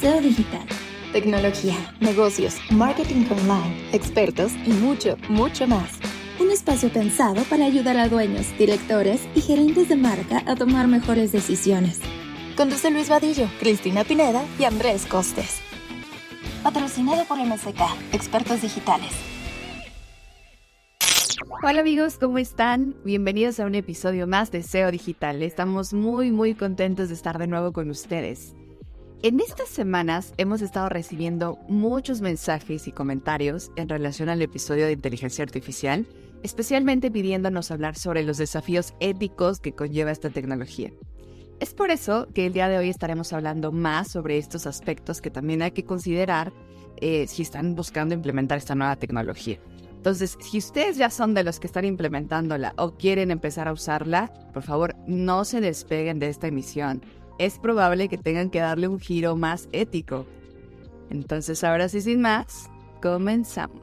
SEO digital. Tecnología, negocios, marketing online, expertos y mucho, mucho más. Un espacio pensado para ayudar a dueños, directores y gerentes de marca a tomar mejores decisiones. Conduce Luis Vadillo, Cristina Pineda y Andrés Costes. Patrocinado por MSK, expertos digitales. Hola amigos, ¿cómo están? Bienvenidos a un episodio más de SEO Digital. Estamos muy muy contentos de estar de nuevo con ustedes. En estas semanas hemos estado recibiendo muchos mensajes y comentarios en relación al episodio de inteligencia artificial, especialmente pidiéndonos hablar sobre los desafíos éticos que conlleva esta tecnología. Es por eso que el día de hoy estaremos hablando más sobre estos aspectos que también hay que considerar eh, si están buscando implementar esta nueva tecnología. Entonces, si ustedes ya son de los que están implementándola o quieren empezar a usarla, por favor, no se despeguen de esta emisión es probable que tengan que darle un giro más ético. Entonces, ahora sí, sin más, comenzamos.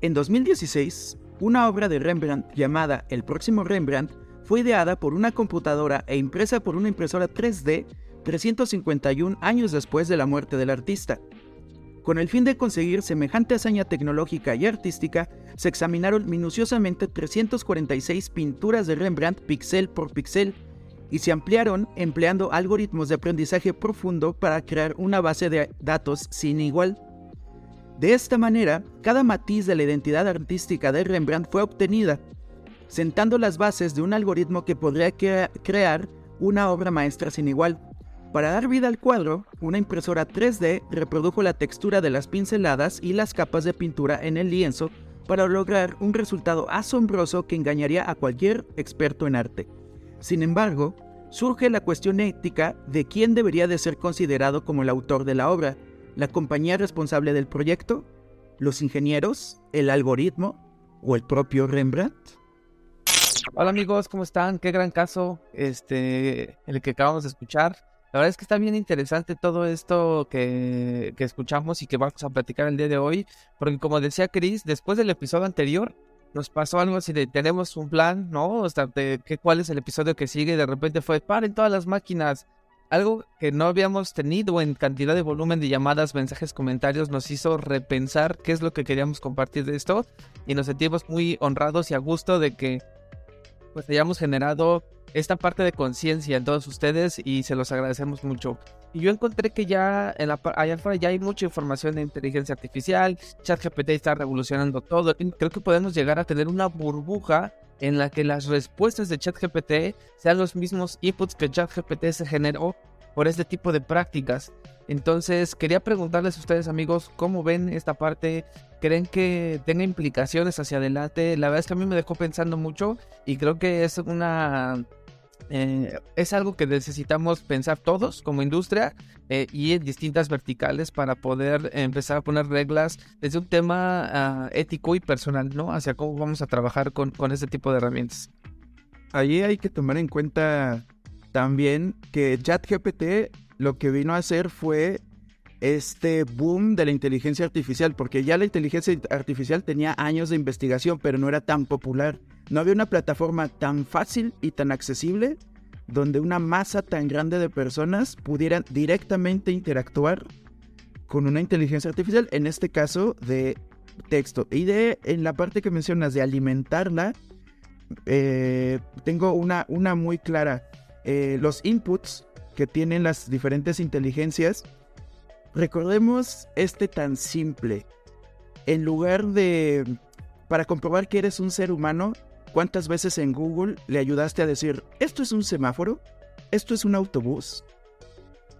En 2016, una obra de Rembrandt llamada El próximo Rembrandt fue ideada por una computadora e impresa por una impresora 3D 351 años después de la muerte del artista. Con el fin de conseguir semejante hazaña tecnológica y artística, se examinaron minuciosamente 346 pinturas de Rembrandt pixel por pixel y se ampliaron empleando algoritmos de aprendizaje profundo para crear una base de datos sin igual. De esta manera, cada matiz de la identidad artística de Rembrandt fue obtenida, sentando las bases de un algoritmo que podría crear una obra maestra sin igual. Para dar vida al cuadro, una impresora 3D reprodujo la textura de las pinceladas y las capas de pintura en el lienzo para lograr un resultado asombroso que engañaría a cualquier experto en arte. Sin embargo, surge la cuestión ética de quién debería de ser considerado como el autor de la obra, la compañía responsable del proyecto, los ingenieros, el algoritmo o el propio Rembrandt. Hola amigos, ¿cómo están? Qué gran caso este el que acabamos de escuchar. La verdad es que está bien interesante todo esto que, que escuchamos y que vamos a platicar el día de hoy, porque como decía Chris, después del episodio anterior, nos pasó algo así de tenemos un plan, ¿no? O sea, de qué, cuál es el episodio que sigue y de repente fue paren todas las máquinas. Algo que no habíamos tenido en cantidad de volumen de llamadas, mensajes, comentarios nos hizo repensar qué es lo que queríamos compartir de esto y nos sentimos muy honrados y a gusto de que pues hayamos generado esta parte de conciencia en todos ustedes y se los agradecemos mucho. Y yo encontré que ya en la, allá afuera ya hay mucha información de inteligencia artificial, ChatGPT está revolucionando todo. Creo que podemos llegar a tener una burbuja en la que las respuestas de ChatGPT sean los mismos inputs que ChatGPT se generó por este tipo de prácticas. Entonces, quería preguntarles a ustedes, amigos, ¿cómo ven esta parte? ¿Creen que tenga implicaciones hacia adelante? La verdad es que a mí me dejó pensando mucho y creo que es una eh, es algo que necesitamos pensar todos como industria eh, y en distintas verticales para poder empezar a poner reglas desde un tema ah, ético y personal, ¿no? Hacia cómo vamos a trabajar con, con este tipo de herramientas. Allí hay que tomar en cuenta también que ChatGPT lo que vino a hacer fue este boom de la inteligencia artificial, porque ya la inteligencia artificial tenía años de investigación, pero no era tan popular. No había una plataforma tan fácil y tan accesible donde una masa tan grande de personas pudieran directamente interactuar con una inteligencia artificial, en este caso de texto. Y de en la parte que mencionas de alimentarla, eh, tengo una, una muy clara. Eh, los inputs que tienen las diferentes inteligencias, recordemos este tan simple. En lugar de, para comprobar que eres un ser humano, ¿Cuántas veces en Google le ayudaste a decir, esto es un semáforo? ¿Esto es un autobús?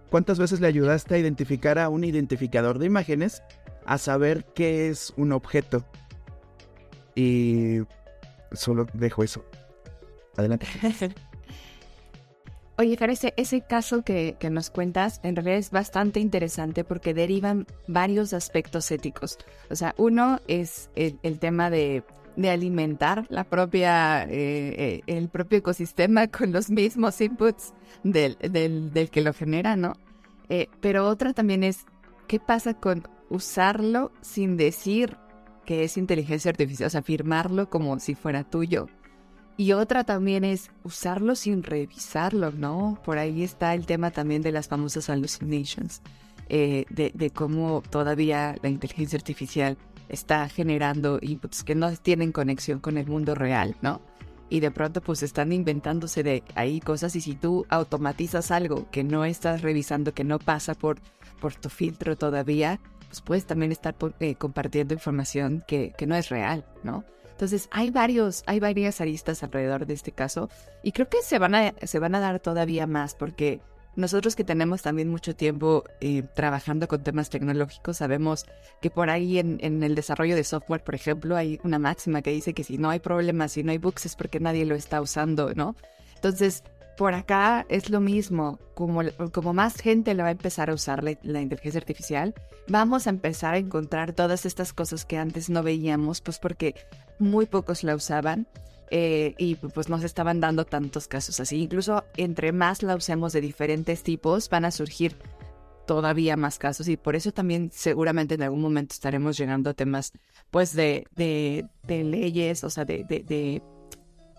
¿Cuántas veces le ayudaste a identificar a un identificador de imágenes a saber qué es un objeto? Y solo dejo eso. Adelante. Oye, Fer, ese, caso que, nos cuentas en realidad es bastante interesante porque derivan varios aspectos éticos. O sea, uno es el tema de alimentar la propia, eh, eh, el propio ecosistema con los mismos inputs del, del, que lo genera, ¿no? Eh, pero otra también es, ¿qué pasa con usarlo sin decir que es inteligencia artificial? O sea, afirmarlo como si fuera tuyo. Y otra también es usarlo sin revisarlo, ¿no? Por ahí está el tema también de las famosas hallucinations, eh, de, de, cómo todavía la inteligencia artificial está generando inputs que no tienen conexión con el mundo real, ¿no? Y de pronto pues están inventándose de ahí cosas y si tú automatizas algo que no estás revisando, que no pasa por, por tu filtro todavía, pues puedes también estar eh, compartiendo información que, que no es real, ¿no? Entonces, hay varios, hay varias aristas alrededor de este caso y creo que se van a, se van a dar todavía más porque nosotros que tenemos también mucho tiempo eh, trabajando con temas tecnológicos, sabemos que por ahí en, en, el desarrollo de software, por ejemplo, hay una máxima que dice que si no hay problemas, si no hay bugs es porque nadie lo está usando, ¿no? Entonces, por acá es lo mismo, como, como más gente le va a empezar a usar la, la, inteligencia artificial, vamos a empezar a encontrar todas estas cosas que antes no veíamos, pues porque muy pocos la usaban eh, y pues nos estaban dando tantos casos así. Incluso entre más la usemos de diferentes tipos, van a surgir todavía más casos y por eso también seguramente en algún momento estaremos llegando a temas pues de, de, de leyes, o sea, de, de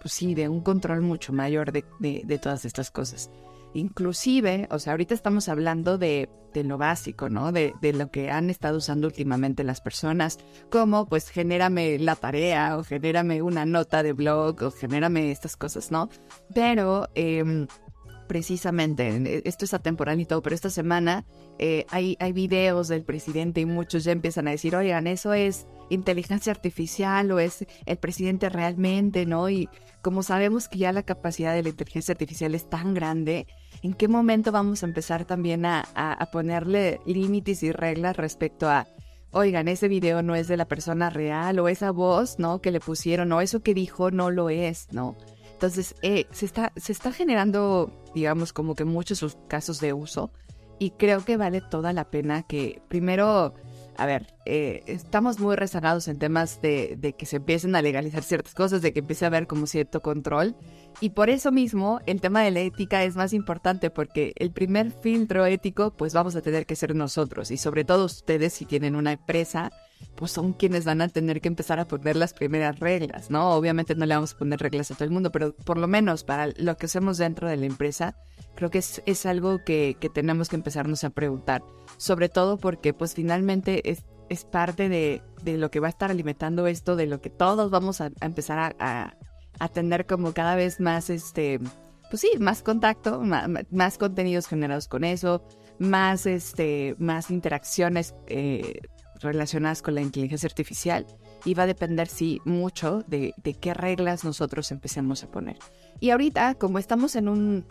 pues sí, de un control mucho mayor de, de, todas estas cosas. Inclusive, o sea, ahorita estamos hablando de, de lo básico, ¿no? De, lo que han estado usando últimamente las personas, como pues genérame la tarea o genérame una nota de blog o genérame estas cosas, ¿no? Pero... Eh, precisamente, esto es atemporal y todo, pero esta semana eh, hay, hay videos del presidente y muchos ya empiezan a decir, oigan, eso es inteligencia artificial o es el presidente realmente, ¿no? Y como sabemos que ya la capacidad de la inteligencia artificial es tan grande, ¿en qué momento vamos a empezar también a, a, a ponerle límites y reglas respecto a, oigan, ese video no es de la persona real o esa voz, ¿no? Que le pusieron o eso que dijo no lo es, ¿no? Entonces, eh, se, está, se está generando, digamos, como que muchos casos de uso y creo que vale toda la pena que primero, a ver, eh, estamos muy rezagados en temas de, de, que se empiecen a legalizar ciertas cosas, de que empiece a haber como cierto control. Y por eso mismo el tema de la ética es más importante porque el primer filtro ético pues vamos a tener que ser nosotros y sobre todo ustedes si tienen una empresa pues son quienes van a tener que empezar a poner las primeras reglas, ¿no? Obviamente no le vamos a poner reglas a todo el mundo, pero por lo menos para lo que hacemos dentro de la empresa, creo que es, es algo que, que, tenemos que empezarnos a preguntar. Sobre todo porque pues finalmente es, es parte de, de, lo que va a estar alimentando esto, de lo que todos vamos a, empezar a, a, tener como cada vez más, este, pues sí, más contacto, más, más contenidos generados con eso, más, este, más interacciones. Eh, relacionadas con la inteligencia artificial y va a depender, sí, mucho de, de, qué reglas nosotros empecemos a poner. Y ahorita, como estamos en un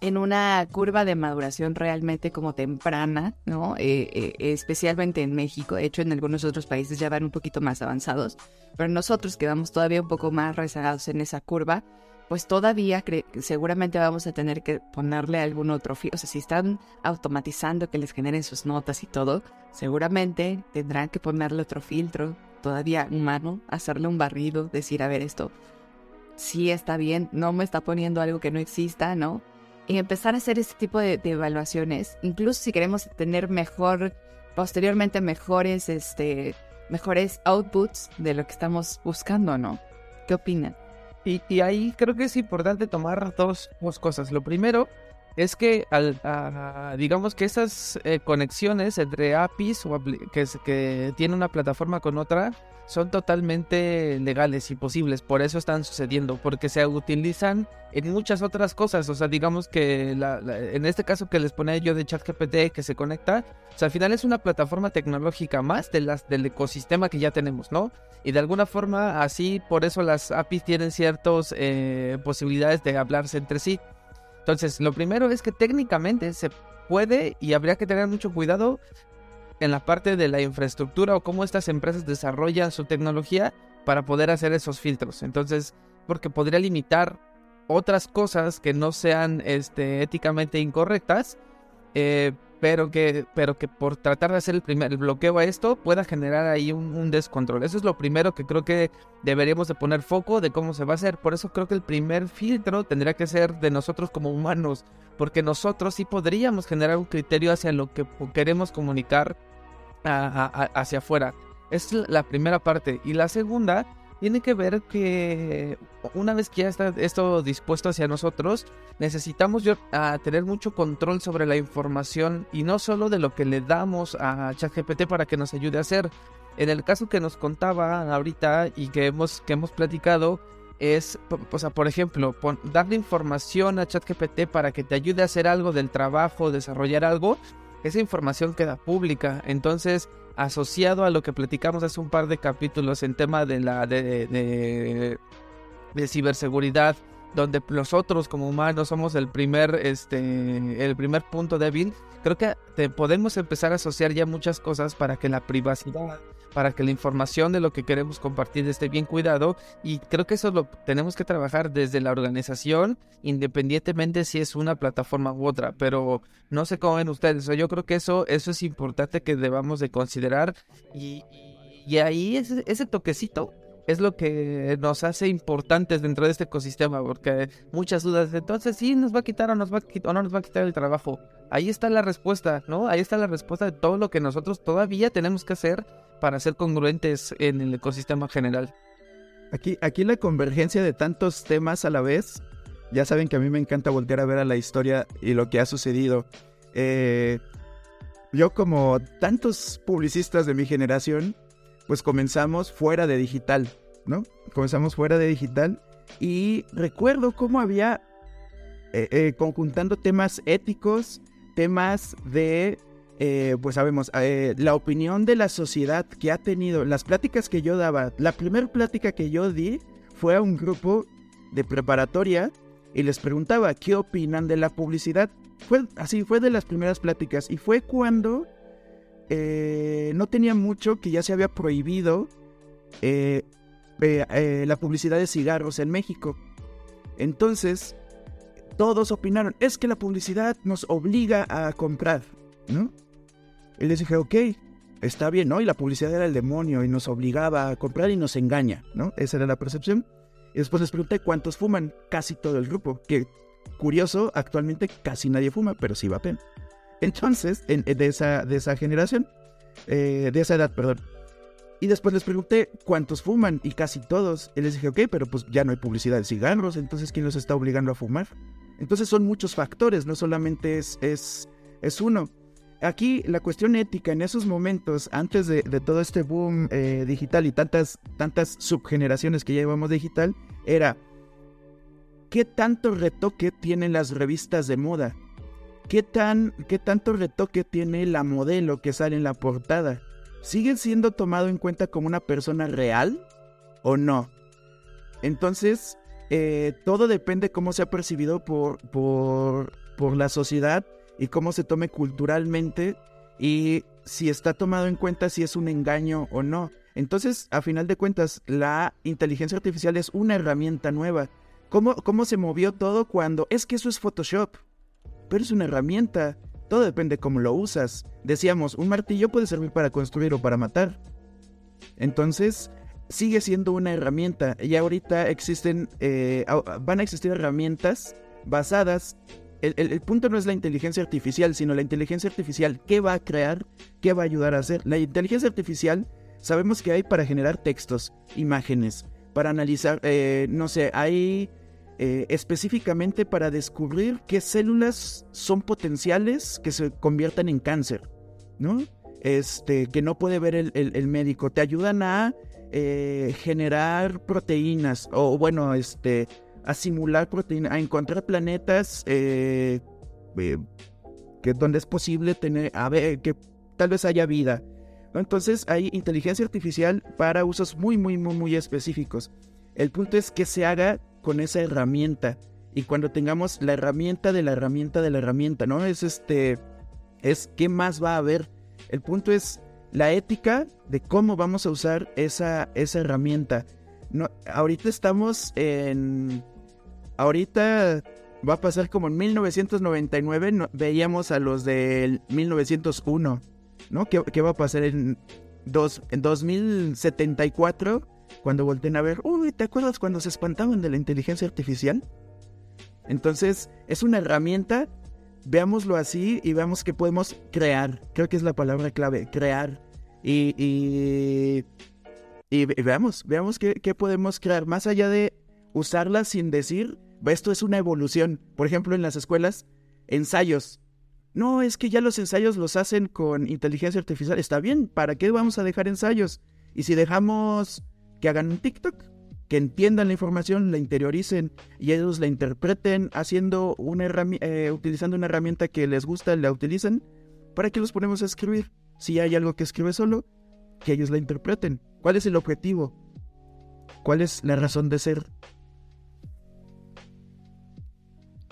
en una curva de maduración realmente como temprana, ¿no? Eh, eh, especialmente en México, de hecho en algunos otros países ya van un poquito más avanzados, pero nosotros quedamos todavía un poco más rezagados en esa curva, pues todavía seguramente vamos a tener que ponerle algún otro filtro. O sea, si están automatizando que les generen sus notas y todo, seguramente tendrán que ponerle otro filtro, todavía humano, hacerle un barrido, decir, a ver, esto sí está bien, no me está poniendo algo que no exista, ¿no? Y empezar a hacer este tipo de, de evaluaciones, incluso si queremos tener mejor, posteriormente mejores, este, mejores outputs de lo que estamos buscando, ¿no? ¿Qué opinan? Y, ahí creo que es importante tomar dos, dos cosas. Lo primero es que, al, digamos que esas eh, conexiones entre APIs o que, tiene una plataforma con otra son totalmente legales y posibles. Por eso están sucediendo, porque se utilizan en muchas otras cosas. O sea, digamos que la, en este caso que les ponía yo de ChatGPT que se conecta, o sea, al final es una plataforma tecnológica más del ecosistema que ya tenemos, ¿no? Y de alguna forma, así, por eso las APIs tienen ciertas eh, posibilidades de hablarse entre sí. Entonces, lo primero es que técnicamente se puede y habría que tener mucho cuidado en la parte de la infraestructura o cómo estas empresas desarrollan su tecnología para poder hacer esos filtros. Entonces, porque podría limitar otras cosas que no sean este, éticamente incorrectas, eh, pero que, pero que por tratar de hacer el primer el bloqueo a esto pueda generar ahí un, descontrol. Eso es lo primero que creo que deberíamos de poner foco de cómo se va a hacer. Por eso creo que el primer filtro tendría que ser de nosotros como humanos, porque nosotros sí podríamos generar un criterio hacia lo que queremos comunicar hacia afuera. Es la primera parte. Y la segunda tiene que ver que una vez que ya está esto dispuesto hacia nosotros, necesitamos yo, a tener mucho control sobre la información y no solo de lo que le damos a ChatGPT para que nos ayude a hacer. En el caso que nos contaba ahorita y que hemos, que hemos platicado, es, o sea, por ejemplo, darle información a ChatGPT para que te ayude a hacer algo del trabajo, desarrollar algo, esa información queda pública. Entonces, asociado a lo que platicamos hace un par de capítulos en tema de la de, de, ciberseguridad, donde nosotros como humanos somos el primer, este, el primer punto débil, creo que te podemos empezar a asociar ya muchas cosas para que la privacidad para que la información de lo que queremos compartir esté bien cuidado y creo que eso lo tenemos que trabajar desde la organización independientemente si es una plataforma u otra, pero no sé cómo ven ustedes, yo creo que eso, eso es importante que debamos de considerar y, y ahí ese, ese toquecito es lo que nos hace importantes dentro de este ecosistema, porque muchas dudas, entonces sí nos va a quitar o, nos va a quitar, o no nos va a quitar el trabajo. Ahí está la respuesta, ¿no? Ahí está la respuesta de todo lo que nosotros todavía tenemos que hacer para ser congruentes en el ecosistema general. Aquí, aquí la convergencia de tantos temas a la vez, ya saben que a mí me encanta voltear a ver a la historia y lo que ha sucedido. Eh, yo como tantos publicistas de mi generación, pues comenzamos fuera de digital, ¿no? Comenzamos fuera de digital y recuerdo cómo había, eh, eh, conjuntando temas éticos, temas de, eh, pues sabemos, la opinión de la sociedad que ha tenido, las pláticas que yo daba, la primera plática que yo di fue a un grupo de preparatoria y les preguntaba qué opinan de la publicidad. Fue así, fue de las primeras pláticas y fue cuando eh, no tenía mucho que ya se había prohibido eh, eh, la publicidad de cigarros en México. Entonces, todos opinaron, es que la publicidad nos obliga a comprar, ¿no? Y les dije, ok, está bien, ¿no? Y la publicidad era el demonio y nos obligaba a comprar y nos engaña, ¿no? Esa era la percepción. Y después les pregunté cuántos fuman, casi todo el grupo, que curioso, actualmente casi nadie fuma, pero sí va a pena. Entonces, de, esa, de esa generación, eh, de esa edad, perdón. Y después les pregunté cuántos fuman y casi todos. Y les dije, ok, pero pues ya no hay publicidad de cigarros, entonces ¿quién los está obligando a fumar? Entonces son muchos factores, no solamente es, es, es uno. Aquí la cuestión ética en esos momentos, antes de, todo este boom eh, digital y tantas, tantas subgeneraciones que ya llevamos digital, era ¿qué tanto retoque tienen las revistas de moda? ¿Qué, tan, ¿Qué tanto retoque tiene la modelo que sale en la portada? ¿Sigue siendo tomado en cuenta como una persona real o no? Entonces, eh, todo depende cómo se ha percibido por, por, por la sociedad y cómo se tome culturalmente y si está tomado en cuenta si es un engaño o no. Entonces, a final de cuentas, la inteligencia artificial es una herramienta nueva. ¿Cómo, cómo se movió todo cuando es que eso es Photoshop? pero es una herramienta. Todo depende de cómo lo usas. Decíamos, un martillo puede servir para construir o para matar. Entonces, sigue siendo una herramienta. Y ahorita existen, eh, van a existir herramientas basadas. El, el, punto no es la inteligencia artificial, sino la inteligencia artificial. ¿Qué va a crear? ¿Qué va a ayudar a hacer? La inteligencia artificial sabemos que hay para generar textos, imágenes, para analizar, eh, no sé, hay eh, específicamente para descubrir qué células son potenciales que se conviertan en cáncer, ¿no? Este, que no puede ver el, médico. Te ayudan a eh, generar proteínas, o bueno, este, a simular proteínas, a encontrar planetas eh, que donde es posible tener, a ver, que tal vez haya vida. Entonces hay inteligencia artificial para usos muy, muy, muy, muy específicos. El punto es que se haga con esa herramienta. Y cuando tengamos la herramienta de la herramienta de la herramienta, ¿no? Es este. Es qué más va a haber. El punto es la ética de cómo vamos a usar esa, esa herramienta. No, ahorita estamos en. Ahorita va a pasar como en 1999. veíamos a los del 1901. ¿No? ¿Qué, qué va a pasar en, dos, en 2074? cuando volteen a ver, uy, ¿te acuerdas cuando se espantaban de la inteligencia artificial? Entonces, es una herramienta, veámoslo así y veamos que podemos crear. Creo que es la palabra clave, crear. Y, y, veamos, veamos qué, qué podemos crear más allá de usarla sin decir, esto es una evolución. Por ejemplo, en las escuelas, ensayos. No, es que ya los ensayos los hacen con inteligencia artificial. Está bien, ¿para qué vamos a dejar ensayos? Y si dejamos que hagan un TikTok, que entiendan la información, la interioricen y ellos la interpreten haciendo una eh, utilizando una herramienta que les gusta, la utilizan, ¿para qué los ponemos a escribir? Si hay algo que escribe solo, que ellos la interpreten. ¿Cuál es el objetivo? ¿Cuál es la razón de ser?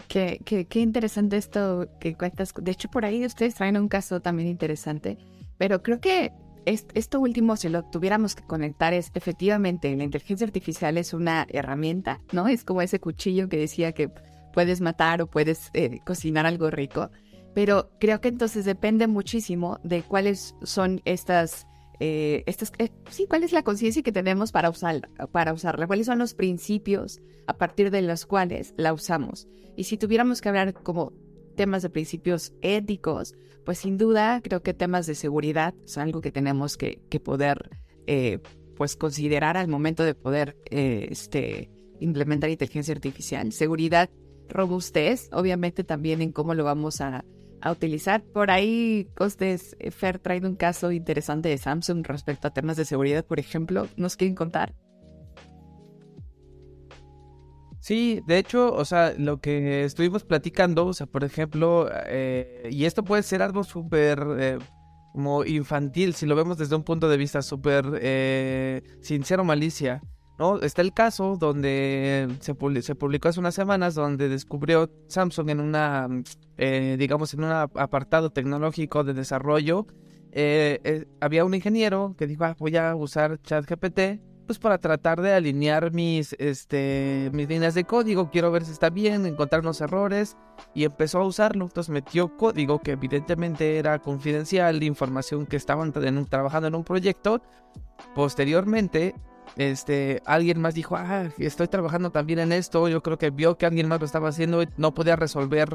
Qué, qué, interesante esto que cuentas. De hecho, por ahí ustedes traen un caso también interesante, pero creo que esto último, si lo tuviéramos que conectar, es efectivamente la inteligencia artificial es una herramienta, ¿no? Es como ese cuchillo que decía que puedes matar o puedes eh, cocinar algo rico, pero creo que entonces depende muchísimo de cuáles son estas eh, eh, sí, cuál es la conciencia que tenemos para, usar, para usarla, cuáles son los principios a partir de los cuales la usamos. Y si tuviéramos que hablar como temas de principios éticos, pues sin duda creo que temas de seguridad son algo que tenemos que, poder eh, pues considerar al momento de poder este, implementar inteligencia artificial. Seguridad, robustez, obviamente también en cómo lo vamos a, a utilizar. Por ahí, Costes, eh, Fer trae un caso interesante de Samsung respecto a temas de seguridad, por ejemplo. ¿Nos quieren contar? Sí, de hecho, o sea, lo que estuvimos platicando, o sea, por ejemplo, eh, y esto puede ser algo súper eh, como infantil, si lo vemos desde un punto de vista súper sincero, malicia. ¿No? Está el caso donde se, publicó hace unas semanas donde descubrió Samsung en una, eh, digamos, en un apartado tecnológico de desarrollo. Eh, eh, había un ingeniero que dijo, ah, voy a usar ChatGPT pues para tratar de alinear mis, este, mis líneas de código, quiero ver si está bien, encontrar los errores y empezó a usarlo. Entonces metió código que evidentemente era confidencial, información que estaban trabajando en un proyecto. Posteriormente este, alguien más dijo, ah, estoy trabajando también en esto, yo creo que vio que alguien más lo estaba haciendo y no podía resolver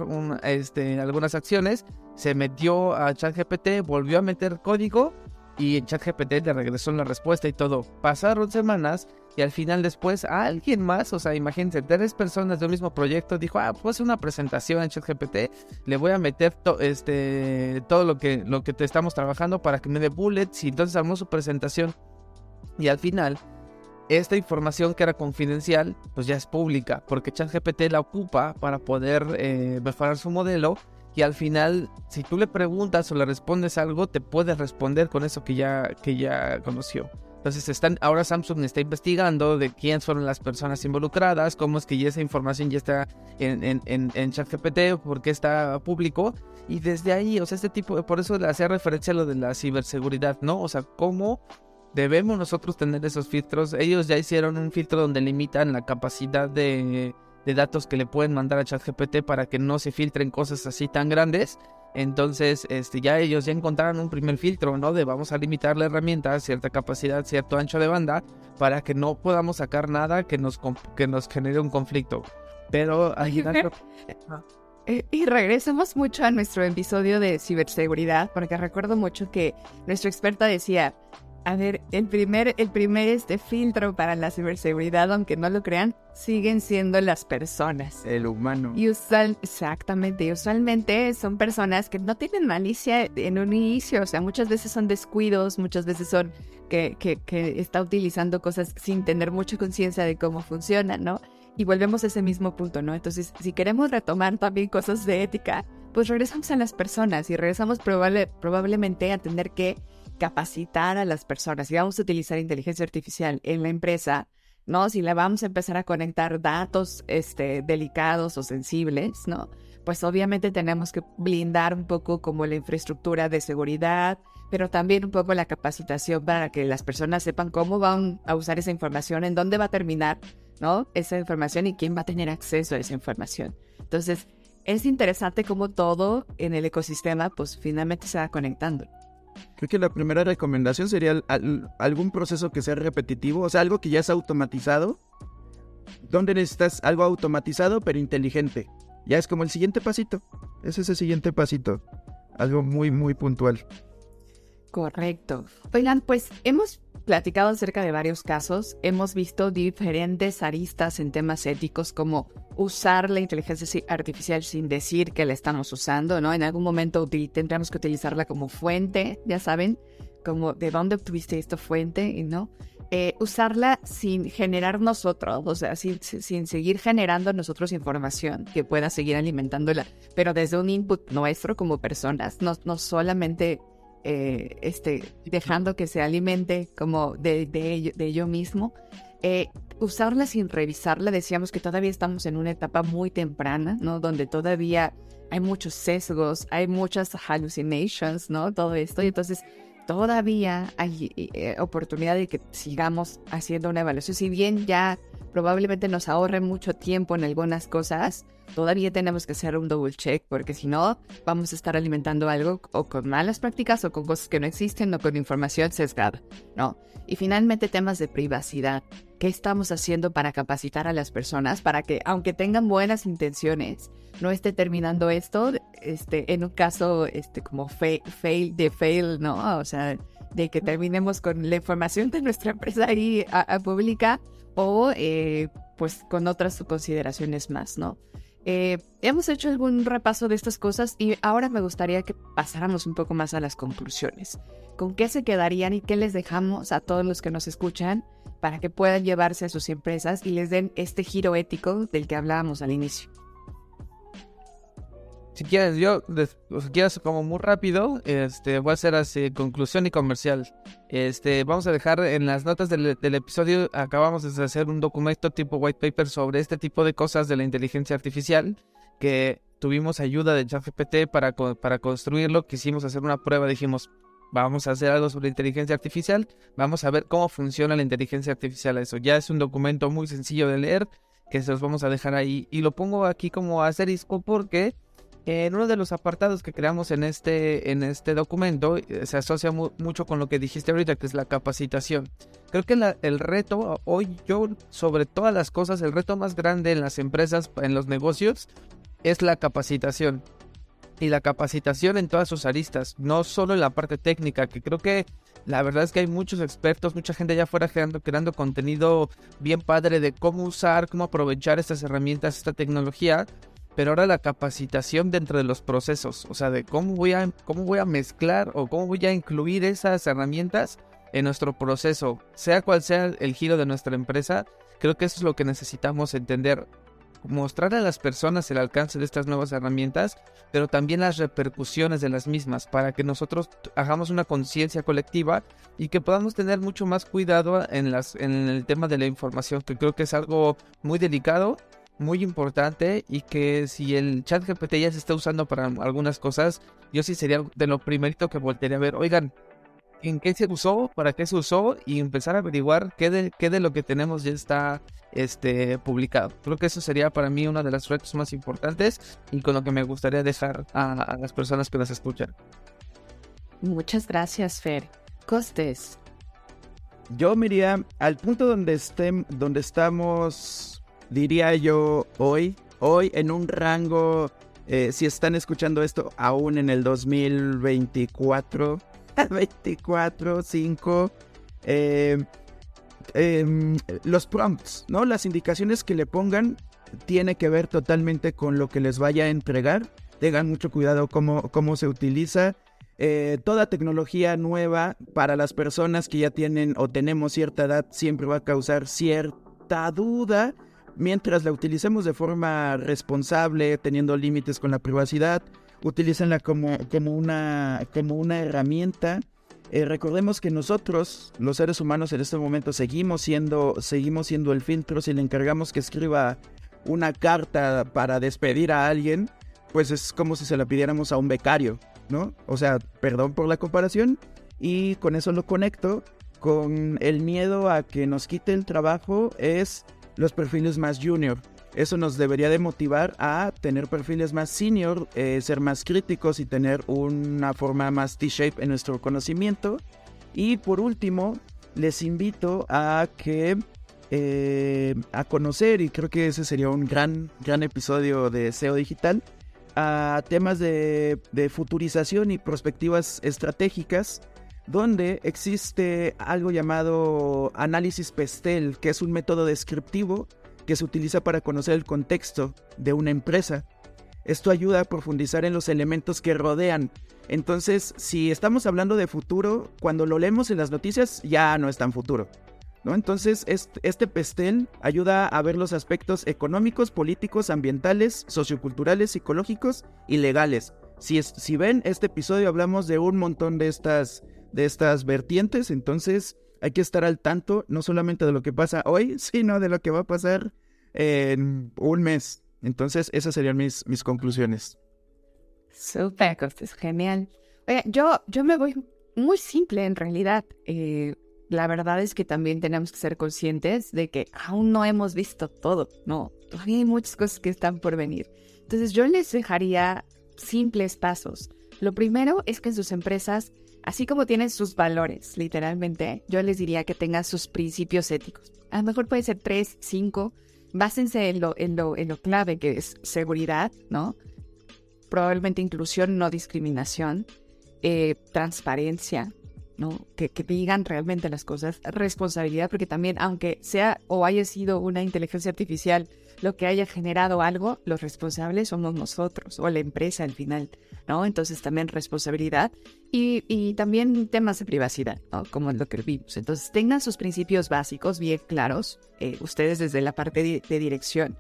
este, algunas acciones, se metió a ChatGPT, volvió a meter código y en ChatGPT le regresó la respuesta y todo. Pasaron semanas y al final después alguien más, o sea, imagínense, tres personas del mismo proyecto dijo, ah, pues una presentación en ChatGPT, le voy a meter este, todo lo que, lo que te estamos trabajando para que me dé bullets y entonces armó su presentación. Y al final esta información que era confidencial, pues ya es pública, porque ChatGPT la ocupa para poder eh, mejorar su modelo y al final, si tú le preguntas o le respondes algo, te puede responder con eso que ya, que ya conoció. Entonces están, ahora Samsung está investigando de quiénes fueron las personas involucradas, cómo es que ya esa información ya está en, en, en, en ChatGPT, por qué está público. Y desde ahí, o sea, este tipo, por eso hacía referencia a lo de la ciberseguridad, ¿no? O sea, cómo debemos nosotros tener esos filtros. Ellos ya hicieron un filtro donde limitan la capacidad de, datos que le pueden mandar a ChatGPT para que no se filtren cosas así tan grandes. Entonces, este, ya ellos ya encontraron un primer filtro, ¿no? De vamos a limitar la herramienta a cierta capacidad, cierto ancho de banda, para que no podamos sacar nada que nos, que nos genere un conflicto. Pero ahí... Eh, y regresamos mucho a nuestro episodio de ciberseguridad, porque recuerdo mucho que nuestra experta decía, a ver, el primer, el primer este filtro para la ciberseguridad, aunque no lo crean, siguen siendo las personas. El humano. Y usual, exactamente, usualmente son personas que no tienen malicia en un inicio, o sea, muchas veces son descuidos, muchas veces son que, que, que está utilizando cosas sin tener mucha conciencia de cómo funcionan, ¿no? Y volvemos a ese mismo punto, ¿no? Entonces, si queremos retomar también cosas de ética, pues regresamos a las personas y regresamos probable, probablemente a tener que capacitar a las personas. Si vamos a utilizar inteligencia artificial en la empresa, ¿no? Si le vamos a empezar a conectar datos este, delicados o sensibles, ¿no? Pues obviamente tenemos que blindar un poco como la infraestructura de seguridad, pero también un poco la capacitación para que las personas sepan cómo van a usar esa información, en dónde va a terminar, ¿no? Esa información y quién va a tener acceso a esa información. Entonces, es interesante cómo todo en el ecosistema, pues finalmente se va conectando. Creo que la primera recomendación sería algún proceso que sea repetitivo, o sea, algo que ya es automatizado, donde necesitas algo automatizado pero inteligente. Ya es como el siguiente pasito. Es ese siguiente pasito. Algo muy, muy puntual. Correcto. Oigan, pues hemos platicado acerca de varios casos, hemos visto diferentes aristas en temas éticos como usar la inteligencia artificial sin decir que la estamos usando, ¿no? En algún momento tendremos que utilizarla como fuente, ya saben, como de dónde obtuviste esta fuente, ¿no? Eh, usarla sin generar nosotros, o sea, sin, sin, seguir generando nosotros información que pueda seguir alimentándola, pero desde un input nuestro como personas, no, no solamente eh, este, dejando que se alimente como de, de, de ello mismo. Eh, usarla sin revisarla, decíamos que todavía estamos en una etapa muy temprana, ¿no? Donde todavía hay muchos sesgos, hay muchas hallucinations, ¿no? Todo esto. Y entonces todavía hay eh, oportunidad de que sigamos haciendo una evaluación. Si bien ya probablemente nos ahorre mucho tiempo en algunas cosas, todavía tenemos que hacer un double check porque si no vamos a estar alimentando algo o con malas prácticas o con cosas que no existen o con información sesgada, ¿no? Y finalmente temas de privacidad. ¿Qué estamos haciendo para capacitar a las personas para que aunque tengan buenas intenciones, no esté terminando esto este, en un caso este, como fail, de fail, ¿no? O sea, de que terminemos con la información de nuestra empresa ahí pública o eh, pues con otras consideraciones más, ¿no? Eh, hemos hecho algún repaso de estas cosas y ahora me gustaría que pasáramos un poco más a las conclusiones. ¿Con qué se quedarían y qué les dejamos a todos los que nos escuchan para que puedan llevarse a sus empresas y les den este giro ético del que hablábamos al inicio? Si quieres, yo, si quieres como muy rápido, este, voy a hacer así conclusión y comercial. Este, vamos a dejar en las notas del, episodio, acabamos de hacer un documento tipo white paper sobre este tipo de cosas de la inteligencia artificial, que tuvimos ayuda de ChatGPT para, para construirlo, quisimos hacer una prueba, dijimos, vamos a hacer algo sobre inteligencia artificial, vamos a ver cómo funciona la inteligencia artificial. Eso ya es un documento muy sencillo de leer, que se los vamos a dejar ahí. Y lo pongo aquí como asterisco porque en uno de los apartados que creamos en este, en este documento eh, se asocia mucho con lo que dijiste ahorita, que es la capacitación. Creo que el reto, hoy yo, sobre todas las cosas, el reto más grande en las empresas, en los negocios, es la capacitación. Y la capacitación en todas sus aristas, no solo en la parte técnica, que creo que la verdad es que hay muchos expertos, mucha gente allá afuera creando, creando contenido bien padre de cómo usar, cómo aprovechar estas herramientas, esta tecnología pero ahora la capacitación dentro de los procesos, o sea, de cómo voy a, cómo voy a mezclar o cómo voy a incluir esas herramientas en nuestro proceso, sea cual sea el giro de nuestra empresa, creo que eso es lo que necesitamos entender. Mostrar a las personas el alcance de estas nuevas herramientas, pero también las repercusiones de las mismas, para que nosotros hagamos una conciencia colectiva y que podamos tener mucho más cuidado en, las, en el tema de la información, que creo que es algo muy delicado muy importante y que si el chat GPT ya se está usando para algunas cosas, yo sí sería de lo primerito que voltearía a ver, oigan, ¿en qué se usó? ¿Para qué se usó? Y empezar a averiguar qué de, qué de lo que tenemos ya está este, publicado. Creo que eso sería para mí una de las retos más importantes y con lo que me gustaría dejar a, las personas que las escuchan. Muchas gracias, Fer. Costes. Yo me iría al punto donde, estén, donde estamos diría yo hoy, hoy en un rango, eh, si están escuchando esto aún en el 2024, 24, 5, eh, em, los prompts, ¿no? Las indicaciones que le pongan tiene que ver totalmente con lo que les vaya a entregar. Tengan mucho cuidado cómo, cómo se utiliza. Eh, toda tecnología nueva para las personas que ya tienen o tenemos cierta edad siempre va a causar cierta duda mientras la utilicemos de forma responsable, teniendo límites con la privacidad, utilícenla como, como, una, como una herramienta. Eh, recordemos que nosotros, los seres humanos, en este momento seguimos siendo, seguimos siendo el filtro. Si le encargamos que escriba una carta para despedir a alguien, pues es como si se la pidiéramos a un becario, ¿no? O sea, perdón por la comparación, y con eso lo conecto con el miedo a que nos quite el trabajo es los perfiles más junior. Eso nos debería de motivar a tener perfiles más senior, eh, ser más críticos y tener una forma más T-shape en nuestro conocimiento. Y por último, les invito a que eh, a conocer, y creo que ese sería un gran, gran episodio de SEO digital, a temas de, de futurización y perspectivas estratégicas donde existe algo llamado análisis PESTEL, que es un método descriptivo que se utiliza para conocer el contexto de una empresa. Esto ayuda a profundizar en los elementos que rodean. Entonces, si estamos hablando de futuro, cuando lo leemos en las noticias ya no es tan futuro. ¿no? Entonces, este, pestel ayuda a ver los aspectos económicos, políticos, ambientales, socioculturales, psicológicos y legales. Si, si ven este episodio, hablamos de un montón de estas, de estas vertientes, entonces hay que estar al tanto no solamente de lo que pasa hoy, sino de lo que va a pasar en un mes. Entonces, esas serían mis, mis conclusiones. Super, es genial. Oye, yo, yo me voy muy simple en realidad. Eh, la verdad es que también tenemos que ser conscientes de que aún no hemos visto todo, ¿no? Todavía hay muchas cosas que están por venir. Entonces yo les dejaría simples pasos. Lo primero es que en sus empresas, así como tienen sus valores, literalmente, yo les diría que tengan sus principios éticos. A lo mejor puede ser tres, cinco. Básense en lo, en lo, en lo clave que es seguridad, ¿no? Probablemente inclusión, no discriminación, eh, transparencia, ¿no? Que, que, digan realmente las cosas, responsabilidad, porque también, aunque sea o haya sido una inteligencia artificial lo que haya generado algo, los responsables somos nosotros o la empresa al final, ¿no? Entonces también responsabilidad y, y también temas de privacidad, ¿no? Como es lo que vimos. Entonces tengan sus principios básicos bien claros, eh, ustedes desde la parte de dirección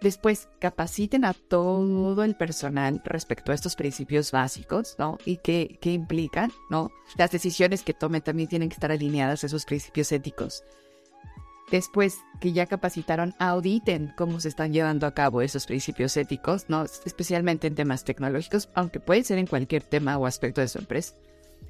Después, capaciten a todo el personal respecto a estos principios básicos, ¿no? Y qué, qué implican, ¿no? Las decisiones que tomen también tienen que estar alineadas a esos principios éticos. Después que ya capacitaron, auditen cómo se están llevando a cabo esos principios éticos, ¿no? Especialmente en temas tecnológicos, aunque puede ser en cualquier tema o aspecto de su empresa.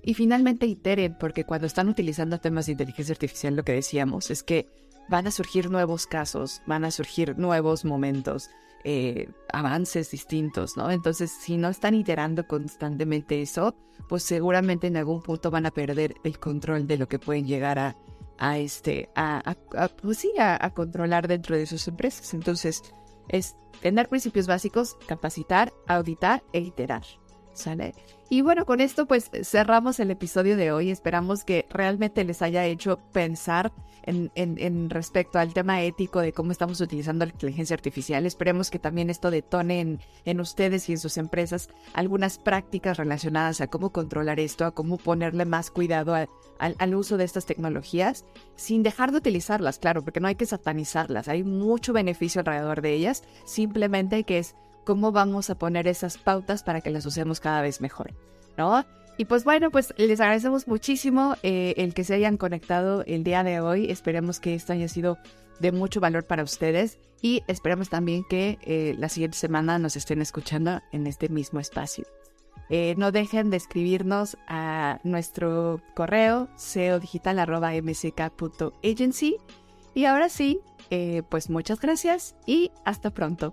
Y finalmente iteren, porque cuando están utilizando temas de inteligencia artificial, lo que decíamos es que van a surgir nuevos casos, van a surgir nuevos momentos, eh, avances distintos, ¿no? Entonces, si no están iterando constantemente eso, pues seguramente en algún punto van a perder el control de lo que pueden llegar a, a este, a, pues sí, a, controlar dentro de sus empresas. Entonces, es tener principios básicos, capacitar, auditar e iterar. ¿Sale? Y bueno, con esto pues cerramos el episodio de hoy. Esperamos que realmente les haya hecho pensar en, respecto al tema ético de cómo estamos utilizando la inteligencia artificial. Esperemos que también esto detone en, ustedes y en sus empresas algunas prácticas relacionadas a cómo controlar esto, a cómo ponerle más cuidado al uso de estas tecnologías, sin dejar de utilizarlas, claro, porque no hay que satanizarlas. Hay mucho beneficio alrededor de ellas, simplemente que es cómo vamos a poner esas pautas para que las usemos cada vez mejor, ¿no? Y pues bueno, pues les agradecemos muchísimo eh, el que se hayan conectado el día de hoy. Esperemos que esto haya sido de mucho valor para ustedes y esperamos también que eh, la siguiente semana nos estén escuchando en este mismo espacio. Eh, no dejen de escribirnos a nuestro correo seodigital.mck.agency. Y ahora sí, pues muchas gracias y hasta pronto.